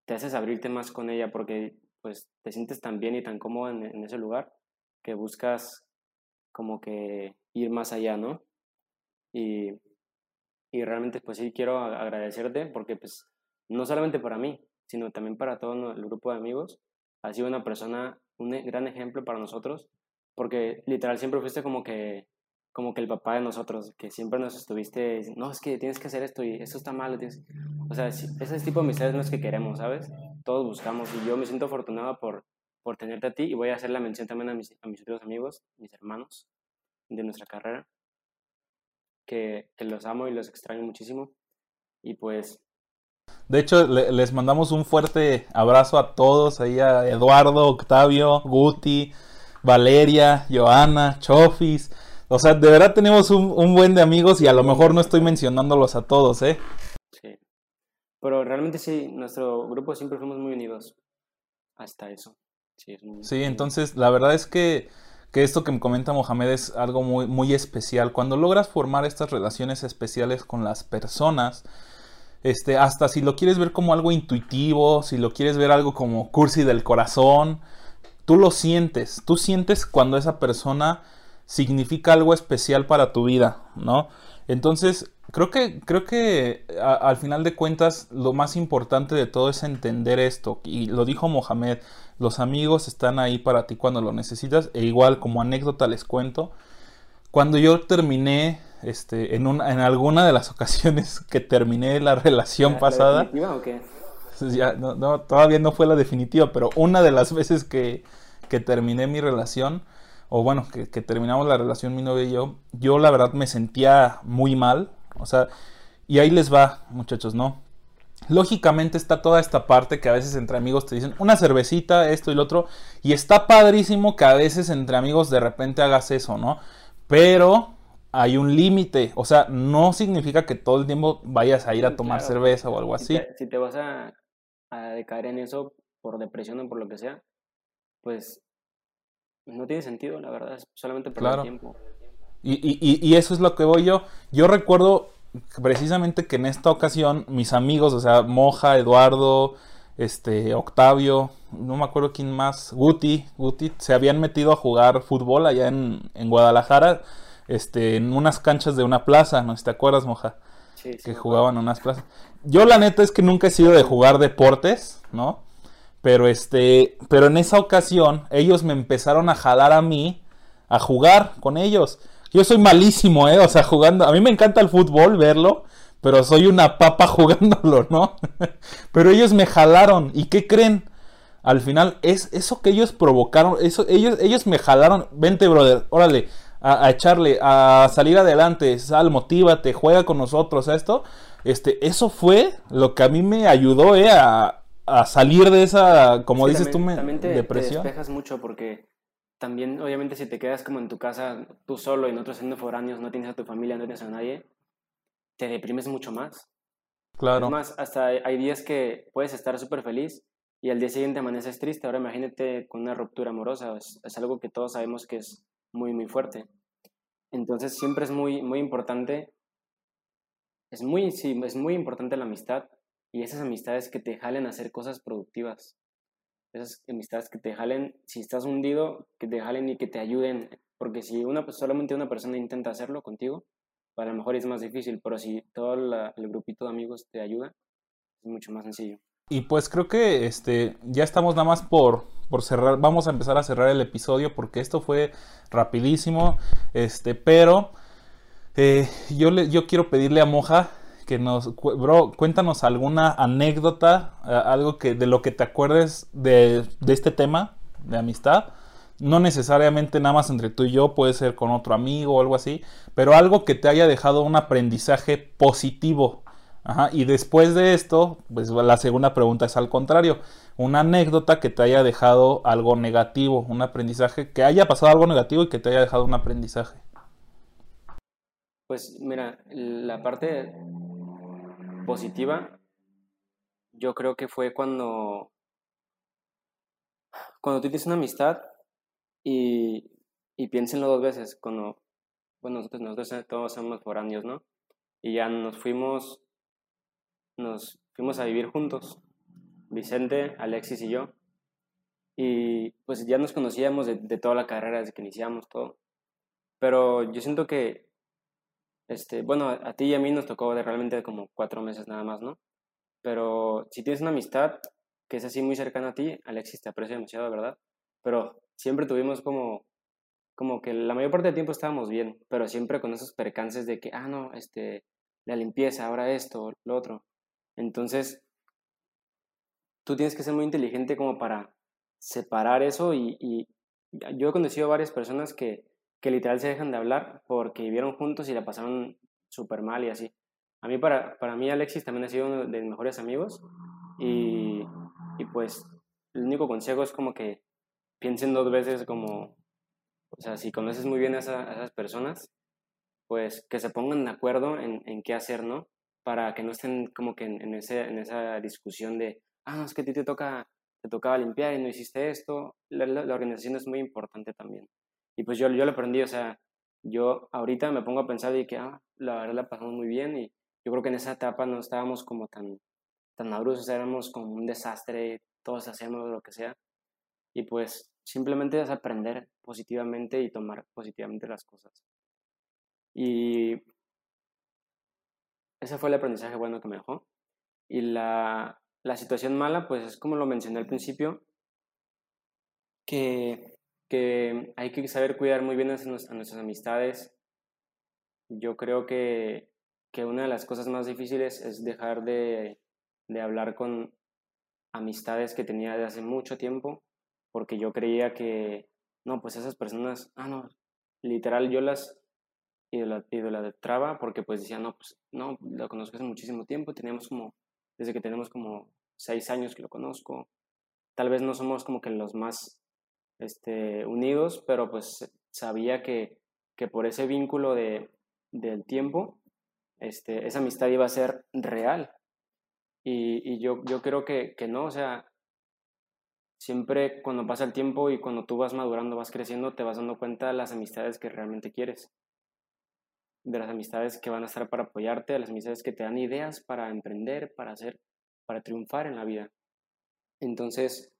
B: te haces abrirte más con ella porque pues te sientes tan bien y tan cómodo en, en ese lugar que buscas como que ir más allá, ¿no? Y, y realmente pues sí quiero agradecerte porque pues no solamente para mí, sino también para todo el grupo de amigos. Ha sido una persona, un e, gran ejemplo para nosotros, porque literal siempre fuiste como que, como que el papá de nosotros, que siempre nos estuviste, no, es que tienes que hacer esto y esto está mal. O sea, ese tipo de amistades no es que queremos, ¿sabes? Todos buscamos y yo me siento afortunado por, por tenerte a ti y voy a hacer la mención también a mis, a mis otros amigos, mis hermanos de nuestra carrera, que, que los amo y los extraño muchísimo. Y pues
A: de hecho, les mandamos un fuerte abrazo a todos, ahí a Eduardo, Octavio, Guti, Valeria, Joana, Chofis. O sea, de verdad tenemos un, buen de amigos y a lo mejor no estoy mencionándolos a todos, ¿eh?
B: Sí. Pero realmente sí, nuestro grupo siempre fuimos muy unidos. Hasta eso. Sí,
A: sí entonces la verdad es que, que, esto que me comenta Mohamed es algo muy, muy especial. Cuando logras formar estas relaciones especiales con las personas, este, hasta si lo quieres ver como algo intuitivo, si lo quieres ver algo como cursi del corazón, tú lo sientes, tú sientes cuando esa persona significa algo especial para tu vida, ¿no? Entonces, creo que, creo que al final de cuentas lo más importante de todo es entender esto. Y lo dijo Mohamed, los amigos están ahí para ti cuando lo necesitas. E igual como anécdota les cuento, cuando yo terminé este, en, en alguna de las ocasiones que terminé la relación pasada. definitiva o qué? No, todavía no fue la definitiva, pero una de las veces que, que terminé mi relación, o bueno, que, que, terminamos la relación mi novia y yo, yo la verdad me sentía muy mal. O sea, y ahí les va, muchachos, ¿no? lógicamente está toda esta parte que a veces entre amigos te dicen una cervecita, esto y lo otro, y está padrísimo que a veces entre amigos de repente hagas eso, ¿no? Pero hay un límite, o sea, no significa que todo el tiempo vayas a ir a tomar cerveza o algo así.
B: Si te, vas a, a, decaer en eso por depresión o por lo que sea, pues no tiene sentido, la verdad, es solamente perder el tiempo.
A: Y, y, y, eso es lo que voy yo. Yo recuerdo precisamente que en esta ocasión mis amigos, o sea, Moja, Eduardo, este, Octavio, no me acuerdo quién más, Guti, Guti, se habían metido a jugar fútbol allá en, en Guadalajara, este, en unas canchas de una plaza, ¿no? ¿Te acuerdas, Moja? Sí, que jugaban en unas plazas. Yo la neta es que nunca he sido de jugar deportes, ¿no? Pero este, pero en esa ocasión ellos me empezaron a jalar a mí a jugar con ellos. Yo soy malísimo, ¿eh? O sea, jugando. A mí me encanta el fútbol, verlo. Pero soy una papa jugándolo, ¿no? pero ellos me jalaron. ¿Y qué creen? Al final, es eso que ellos provocaron. Eso, ellos, ellos me jalaron. Vente, brother. Órale. A, echarle. A salir adelante. Sal, motívate. Juega con nosotros. Esto. Este, eso fue lo que a mí me ayudó, ¿eh? A, a salir de esa, como dices tú, me,
B: te, depresión. Te despejas mucho porque también, obviamente, si te quedas como en tu casa, tú solo y nosotros siendo foráneos, no tienes a tu familia, no tienes a nadie, te deprimes mucho más.
A: Claro.
B: más, hasta hay días que puedes estar súper feliz y al día siguiente amaneces triste. Ahora imagínate con una ruptura amorosa, es, es, algo que todos sabemos que es muy, muy fuerte. Entonces siempre es muy, muy importante, es muy, sí, es muy importante la amistad y esas amistades que te jalen a hacer cosas productivas esas amistades que te jalen, si estás hundido, que te jalen y que te ayuden, porque si una, solamente una persona intenta hacerlo contigo, a lo mejor es más difícil, pero si todo el grupito de amigos te ayuda, es mucho más sencillo.
A: Y pues creo que este, ya estamos nada más por, por cerrar, vamos a empezar a cerrar el episodio porque esto fue rapidísimo, este, pero eh, yo, yo quiero pedirle a Moja que nos, bro, cuéntanos alguna anécdota, algo que de lo que te acuerdes de, de, este tema de amistad. No necesariamente nada más entre tú y yo, puede ser con otro amigo o algo así, pero algo que te haya dejado un aprendizaje positivo. Ajá, y después de esto, pues la segunda pregunta es al contrario, una anécdota que te haya dejado algo negativo, un aprendizaje, que haya pasado algo negativo y que te haya dejado un aprendizaje.
B: Pues mira, la parte positiva, yo creo que fue cuando, cuando tú tienes una amistad y, y piénsenlo dos veces, cuando, bueno, nosotros, todos somos foráneos, ¿no? Y ya nos fuimos, nos fuimos a vivir juntos, Vicente, Alexis y yo. Y pues ya nos conocíamos de, de toda la carrera desde que iniciamos todo. Pero yo siento que este, bueno, a ti y a mí nos tocó de realmente como cuatro meses nada más, ¿no? Pero si tienes una amistad que es así muy cercana a ti, Alexis te aprecio demasiado, ¿verdad? Pero siempre tuvimos como, como que la mayor parte del tiempo estábamos bien, pero siempre con esos percances de que, ah, no, este, la limpieza, ahora esto, lo otro. Entonces, tú tienes que ser muy inteligente como para separar eso y, yo he conocido a varias personas que que literal se dejan de hablar porque vivieron juntos y la pasaron súper mal y así. A mí, para, para mí, Alexis también ha sido uno de mis mejores amigos y, y pues el único consejo es como que piensen dos veces como, o sea, si conoces muy bien a, esas personas, pues que se pongan de acuerdo en, en, qué hacer, ¿no? Para que no estén como que en, ese, en esa discusión de, ah, no, es que a ti te, toca, te tocaba limpiar y no hiciste esto. La, la organización es muy importante también. Y pues yo, yo lo aprendí, o sea, yo ahorita me pongo a pensar y que, ah, la verdad la pasamos muy bien y yo creo que en esa etapa no estábamos como tan, tan maduros, éramos como un desastre, todos hacíamos lo que sea. Y pues simplemente es aprender positivamente y tomar positivamente las cosas. Y ese fue el aprendizaje bueno que me dejó. Y la, la situación mala, pues es como lo mencioné al principio, que que hay que saber cuidar muy bien a, nuestras amistades. Yo creo que, que, una de las cosas más difíciles es dejar de, de hablar con amistades que tenía de hace mucho tiempo, porque yo creía que, no, pues esas personas, ah, no, literal yo las idolatraba porque pues decía, no, pues no, lo conozco hace muchísimo tiempo, teníamos como desde que tenemos como seis años que lo conozco. Tal vez no somos como que los más este, unidos, pero pues sabía que, que por ese vínculo de, del tiempo, este, esa amistad iba a ser real. Y, y yo, yo creo que, que no, o sea, siempre cuando pasa el tiempo y cuando tú vas madurando, vas creciendo, te vas dando cuenta de las amistades que realmente quieres. De las amistades que van a estar para apoyarte, de las amistades que te dan ideas para emprender, para hacer, para triunfar en la vida. Entonces,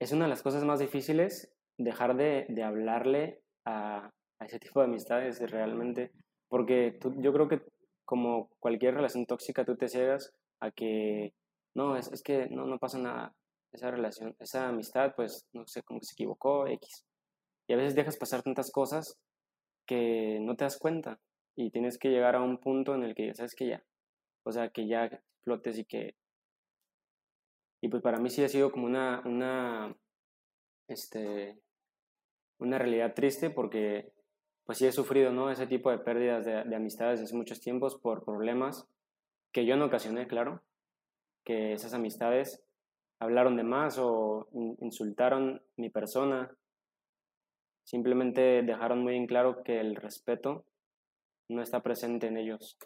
B: es una de las cosas más difíciles dejar de, de hablarle a, a, ese tipo de amistades realmente, porque tú, yo creo que como cualquier relación tóxica, tú te ciegas a que no, es, es que no, no pasa nada, esa relación, esa amistad, pues, no sé, que se equivocó, X. Y a veces dejas pasar tantas cosas que no te das cuenta y tienes que llegar a un punto en el que ya sabes que ya, o sea, que ya flotes y que... Y pues para mí sí ha sido como una, una, este, una realidad triste porque pues sí he sufrido, ¿no? Ese tipo de pérdidas de, de amistades hace muchos tiempos por problemas que yo no ocasioné, claro, que esas amistades hablaron de más o insultaron mi persona. Simplemente dejaron muy en claro que el respeto no está presente en ellos.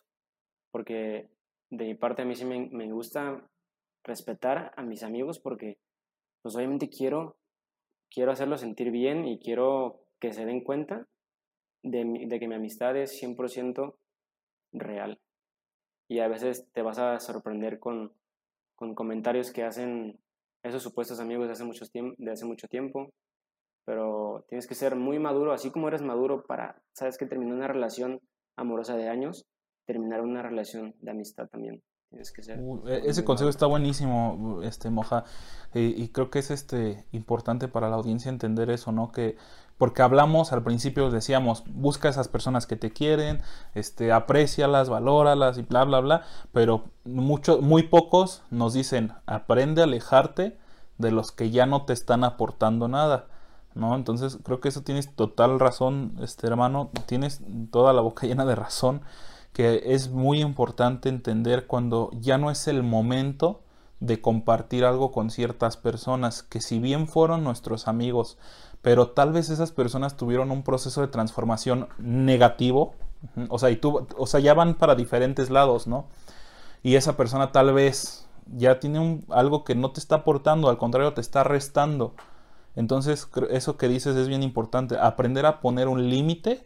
B: Porque de mi parte a mí sí me, gusta respetar a mis amigos porque pues obviamente quiero, quiero hacerlos sentir bien y quiero que se den cuenta de, que mi amistad es 100% real. Y a veces te vas a sorprender con, con comentarios que hacen esos supuestos amigos de hace, mucho de hace mucho tiempo, pero tienes que ser muy maduro, así como eres maduro para, sabes que terminó una relación amorosa de años, terminar una relación de amistad también. Tienes que ser
A: e, ese consejo está buenísimo, este Moja, y, creo que es este importante para la audiencia entender eso, ¿no? Que porque hablamos al principio decíamos busca esas personas que te quieren, este aprécialas, valóralas y bla bla bla, pero mucho, muy pocos nos dicen aprende a alejarte de los que ya no te están aportando nada. ¿No? Entonces creo que eso tienes total razón, este hermano, tienes toda la boca llena de razón, que es muy importante entender cuando ya no es el momento de compartir algo con ciertas personas, que si bien fueron nuestros amigos, pero tal vez esas personas tuvieron un proceso de transformación negativo, o sea, y tú, o sea, ya van para diferentes lados, ¿no? Y esa persona tal vez ya tiene un, algo que no te está aportando, al contrario, te está restando. Entonces, eso que dices es bien importante, aprender a poner un límite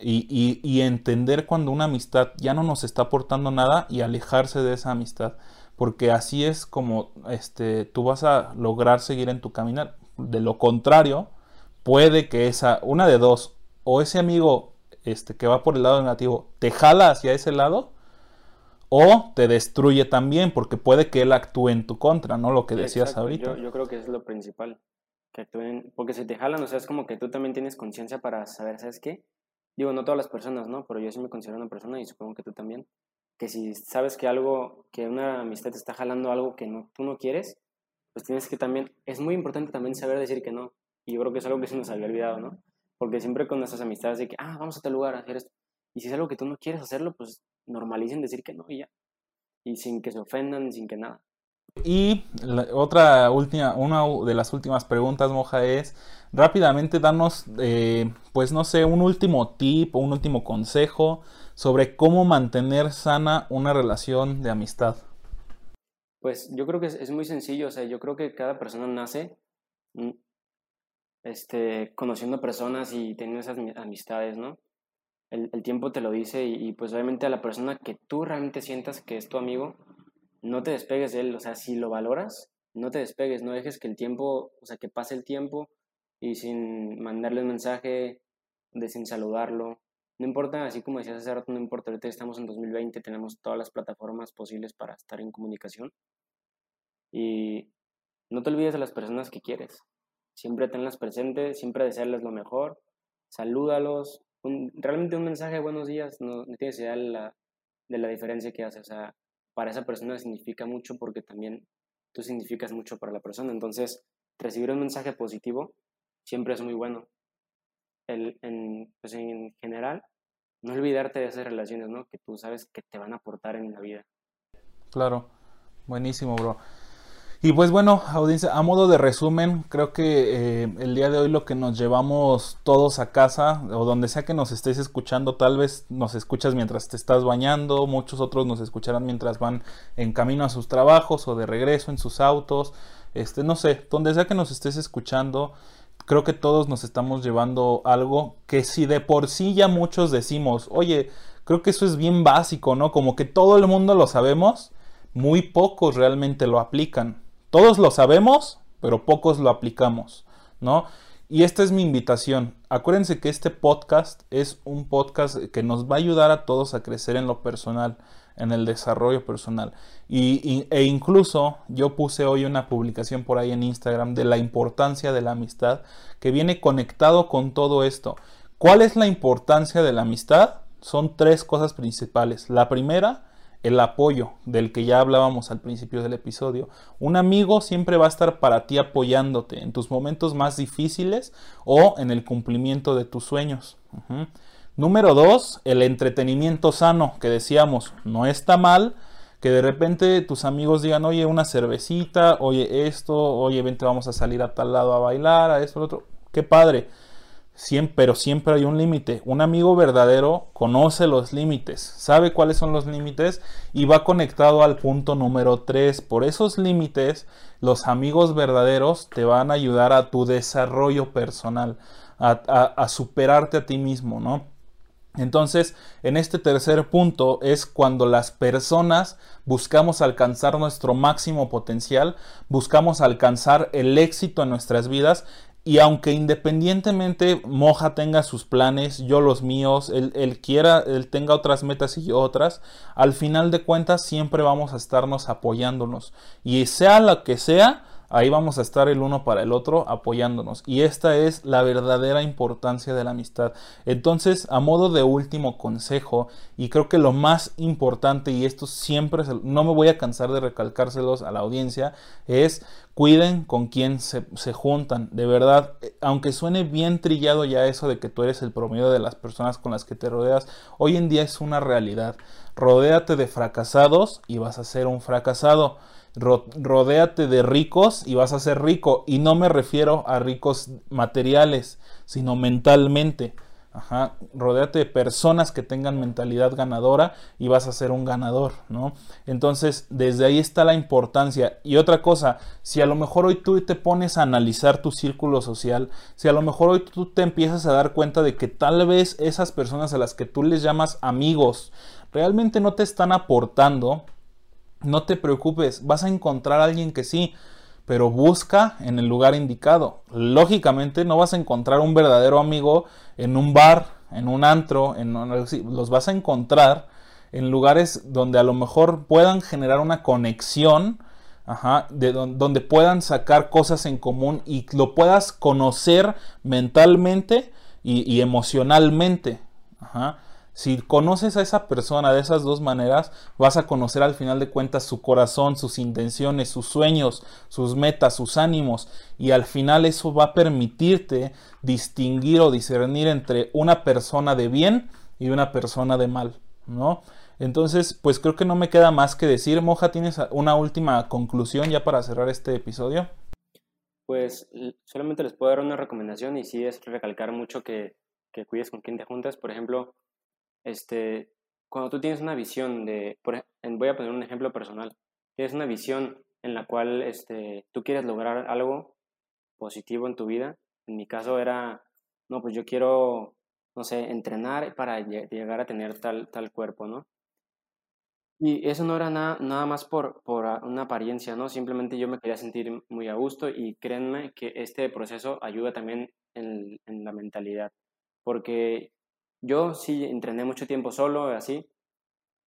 A: y, y, entender cuando una amistad ya no nos está aportando nada y alejarse de esa amistad. Porque así es como este, tú vas a lograr seguir en tu caminar. De lo contrario, puede que esa, una de dos, o ese amigo este, que va por el lado negativo te jala hacia ese lado, o te destruye también, porque puede que él actúe en tu contra, ¿no? Lo que decías ahorita.
B: Yo, yo, creo que es lo principal que actúen, porque si te jalan, o sea, es como que tú también tienes conciencia para saber, ¿sabes qué? Digo, no todas las personas, ¿no? Pero yo sí me considero una persona y supongo que tú también, que si sabes que algo, que una amistad te está jalando algo que no, tú no quieres, pues tienes que también, es muy importante también saber decir que no. Y yo creo que es algo que se nos había olvidado, ¿no? Porque siempre con nuestras amistades de que, ah, vamos a tal lugar a hacer esto. Y si es algo que tú no quieres hacerlo, pues normalicen decir que no y ya. Y sin que se ofendan, sin que nada.
A: Y otra última, una de las últimas preguntas, Moja, es rápidamente darnos, eh, pues no sé, un último tip o un último consejo sobre cómo mantener sana una relación de amistad.
B: Pues yo creo que es, muy sencillo, o sea, yo creo que cada persona nace mm, este, conociendo personas y teniendo esas amistades, ¿no? El, tiempo te lo dice y, y pues obviamente a la persona que tú realmente sientas que es tu amigo, no te despegues de él, o sea, si lo valoras, no te despegues, no dejes que el tiempo, o sea, que pase el tiempo y sin mandarle un mensaje, de sin saludarlo. No importa, así como decías hace rato, no importa, ahorita estamos en 2020, tenemos todas las plataformas posibles para estar en comunicación. Y no te olvides de las personas que quieres. Siempre tenlas presentes, siempre desearles lo mejor, salúdalos. realmente un mensaje de buenos días no, no tienes idea de la, de la diferencia que hace. O sea, para esa persona significa mucho porque también tú significas mucho para la persona. Entonces, recibir un mensaje positivo siempre es muy bueno. El, en, pues en general, no olvidarte de esas relaciones, ¿no? Que tú sabes que te van a aportar en la vida.
A: Claro. Buenísimo, bro. Y pues bueno, audiencia, a modo de resumen, creo que eh, el día de hoy lo que nos llevamos todos a casa, o donde sea que nos estés escuchando, tal vez nos escuchas mientras te estás bañando, muchos otros nos escucharán mientras van en camino a sus trabajos o de regreso en sus autos, este, no sé, donde sea que nos estés escuchando, creo que todos nos estamos llevando algo que si de por sí ya muchos decimos, oye, creo que eso es bien básico, ¿no? Como que todo el mundo lo sabemos, muy pocos realmente lo aplican. Todos lo sabemos, pero pocos lo aplicamos, ¿no? Y esta es mi invitación. Acuérdense que este podcast es un podcast que nos va a ayudar a todos a crecer en lo personal, en el desarrollo personal. Y, e incluso yo puse hoy una publicación por ahí en Instagram de la importancia de la amistad que viene conectado con todo esto. ¿Cuál es la importancia de la amistad? Son tres cosas principales. La primera el apoyo del que ya hablábamos al principio del episodio. Un amigo siempre va a estar para ti apoyándote en tus momentos más difíciles o en el cumplimiento de tus sueños. Número dos, el entretenimiento sano, que decíamos, no está mal que de repente tus amigos digan, oye, una cervecita, oye esto, oye, vente, vamos a salir a tal lado a bailar, a esto, a otro. Qué padre pero siempre hay un límite. Un amigo verdadero conoce los límites, sabe cuáles son los límites y va conectado al punto número 3. Por esos límites, los amigos verdaderos te van a ayudar a tu desarrollo personal, a, a superarte a ti mismo, ¿no? Entonces, en este tercer punto es cuando las personas buscamos alcanzar nuestro máximo potencial, buscamos alcanzar el éxito en nuestras vidas y aunque independientemente Moja tenga sus planes, yo los míos, él, quiera, él tenga otras metas y yo otras, al final de cuentas siempre vamos a estarnos apoyándonos. Y sea lo que sea, Ahí vamos a estar el uno para el otro apoyándonos. Y esta es la verdadera importancia de la amistad. Entonces, a modo de último consejo, y creo que lo más importante, y esto siempre no me voy a cansar de recalcárselos a la audiencia, es cuiden con quién se, se, juntan. De verdad, aunque suene bien trillado ya eso de que tú eres el promedio de las personas con las que te rodeas, hoy en día es una realidad. Rodéate de fracasados y vas a ser un fracasado rodéate de ricos y vas a ser rico. Y no me refiero a ricos materiales, sino mentalmente. Ajá, rodéate de personas que tengan mentalidad ganadora y vas a ser un ganador, ¿no? Entonces, desde ahí está la importancia. Y otra cosa, si a lo mejor hoy tú te pones a analizar tu círculo social, si a lo mejor hoy tú te empiezas a dar cuenta de que tal vez esas personas a las que tú les llamas amigos realmente no te están aportando, no te preocupes, vas a encontrar a alguien que sí, pero busca en el lugar indicado. Lógicamente no vas a encontrar un verdadero amigo en un bar, en un antro, en los vas a encontrar en lugares donde a lo mejor puedan generar una conexión, de donde puedan sacar cosas en común y lo puedas conocer mentalmente y, y emocionalmente. Ajá. Si conoces a esa persona de esas dos maneras, vas a conocer al final de cuentas su corazón, sus intenciones, sus sueños, sus metas, sus ánimos. Y al final eso va a permitirte distinguir o discernir entre una persona de bien y una persona de mal, ¿no? Entonces, pues creo que no me queda más que decir. Moja, ¿tienes una última conclusión ya para cerrar este episodio?
B: Pues solamente les puedo dar una recomendación y sí es recalcar mucho que, que cuides con quien te juntas. Por ejemplo, este, cuando tú tienes una visión de, voy a poner un ejemplo personal, tienes una visión en la cual este, tú quieres lograr algo positivo en tu vida, en mi caso era, no, pues yo quiero, no sé, entrenar para llegar a tener tal, tal cuerpo, ¿no? Y eso no era nada, nada más por, por una apariencia, ¿no? Simplemente yo me quería sentir muy a gusto y créanme que este proceso ayuda también en, en la mentalidad, porque yo sí entrené mucho tiempo solo, así,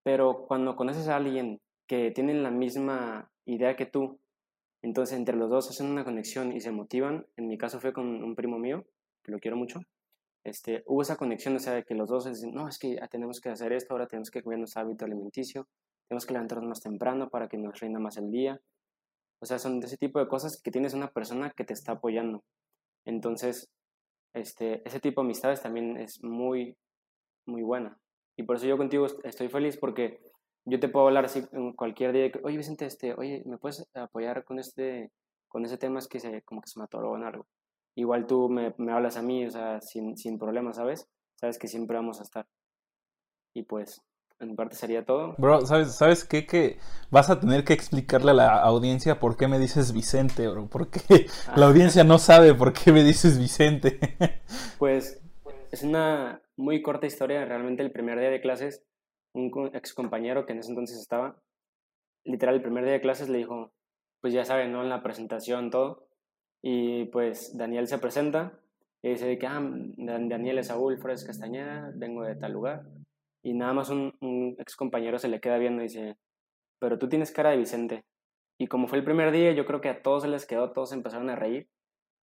B: pero cuando conoces a alguien que tiene la misma idea que tú, entonces entre los dos hacen una conexión y se motivan. En mi caso fue con un primo mío, que lo quiero mucho. Este, hubo esa conexión, o sea, de que los dos dicen, no, es que ya tenemos que hacer esto, ahora tenemos que cuidar nuestro hábito alimenticio, tenemos que levantarnos más temprano para que nos reina más el día. O sea, son de ese tipo de cosas que tienes una persona que te está apoyando. Entonces, este, ese tipo de amistades también es muy, muy buena. Y por eso yo contigo estoy feliz porque yo te puedo hablar así cualquier día, que, oye Vicente, este, oye, ¿me puedes apoyar con este, con ese tema? Es que se, como que se mató en algo. Igual tú me, me hablas a mí, o sea, sin, sin problema, ¿sabes? Sabes que siempre vamos a estar. Y pues, en parte sería todo.
A: Bro, ¿sabes, ¿sabes qué? Que vas a tener que explicarle a la audiencia por qué me dices Vicente, bro. Porque la ah. audiencia no sabe por qué me dices Vicente.
B: pues es una muy corta historia. Realmente el primer día de clases, un ex compañero que en ese entonces estaba, literal, el primer día de clases le dijo, pues ya saben, ¿no? En la presentación, todo. Y pues Daniel se presenta y dice que, ah, Daniel es Saúl Flores Castañeda, vengo de tal lugar y nada más un, ex compañero se le queda viendo y dice, pero tú tienes cara de Vicente. Y como fue el primer día, yo creo que a todos les quedó, todos empezaron a reír.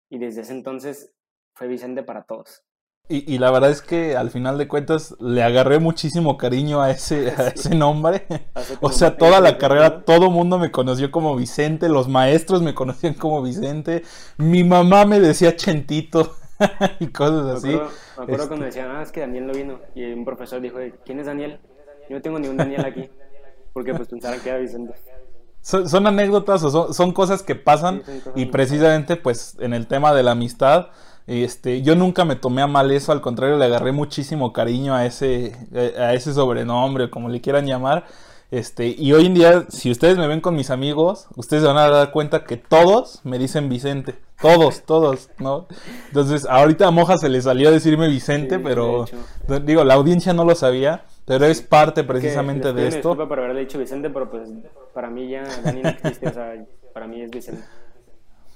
B: Y desde ese entonces fue Vicente para todos.
A: Y, la verdad es que al final de cuentas le agarré muchísimo cariño a ese, a ese nombre. o sea, toda la carrera, todo mundo me conoció como Vicente, los maestros me conocían como Vicente, mi mamá me decía Chentito. y cosas así.
B: Me acuerdo, este cuando decían, ah, es que Daniel no vino. Y un profesor dijo, ¿quién es Daniel? Yo no tengo ni un Daniel aquí. Porque pues pensaron que era Vicente.
A: Son, anécdotas o son, cosas que pasan y precisamente pues en el tema de la amistad, este, yo nunca me tomé a mal eso, al contrario le agarré muchísimo cariño a ese, a ese sobrenombre, como le quieran llamar. Este, y hoy en día, si ustedes me ven con mis amigos, ustedes van a dar cuenta que todos me dicen Vicente. Todos, todos, ¿no? Entonces, ahorita a Moja se le salió a decirme Vicente, pero digo, la audiencia no lo sabía, pero es parte precisamente de esto.
B: Disculpa por haberle dicho Vicente, pero pues para mí ya Dani no existe, o sea, para mí es Vicente.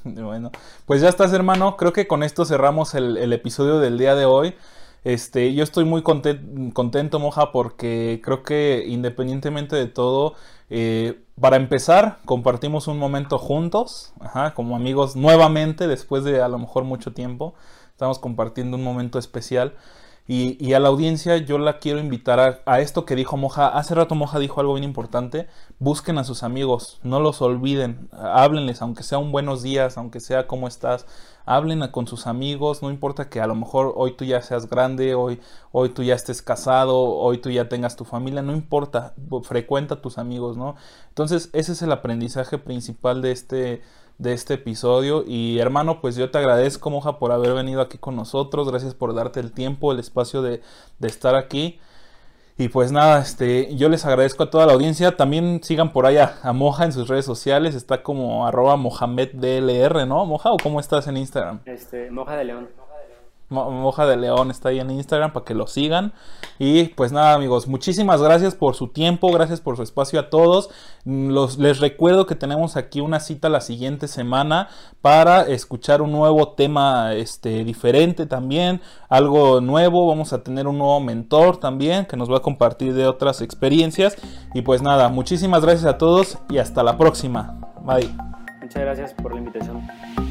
A: Bueno, pues ya estás, hermano. Creo que con esto cerramos el, episodio del día de hoy. Este, yo estoy muy contento, Moja, porque creo que independientemente de todo, eh, para empezar, compartimos un momento juntos, como amigos nuevamente, después de a lo mejor mucho tiempo. Estamos compartiendo un momento especial. Y, a la audiencia yo la quiero invitar a, esto que dijo Moja. Hace rato Moja dijo algo bien importante. Busquen a sus amigos, no los olviden. Háblenles, aunque sea un buenos días, aunque sea cómo estás. Hablen con sus amigos, no importa que a lo mejor hoy tú ya seas grande, hoy, hoy tú ya estés casado, hoy tú ya tengas tu familia, no importa, frecuenta a tus amigos, ¿no? Entonces ese es el aprendizaje principal de este, de este episodio. Y hermano, pues yo te agradezco, Moja, por haber venido aquí con nosotros. Gracias por darte el tiempo, el espacio de, de estar aquí. Y pues nada, este, yo les agradezco a toda la audiencia. También sigan por allá a Moja en sus redes sociales. Está como arroba MohamedDLR, ¿no? Moja, ¿o cómo estás en Instagram?
B: Este, Moja de León.
A: Moja de León está ahí en Instagram para que lo sigan. Y pues nada amigos, muchísimas gracias por su tiempo, gracias por su espacio a todos. Los, les recuerdo que tenemos aquí una cita la siguiente semana para escuchar un nuevo tema este, diferente también, algo nuevo. Vamos a tener un nuevo mentor también que nos va a compartir de otras experiencias. Y pues nada, muchísimas gracias a todos y hasta la próxima. Bye.
B: Muchas gracias por la invitación.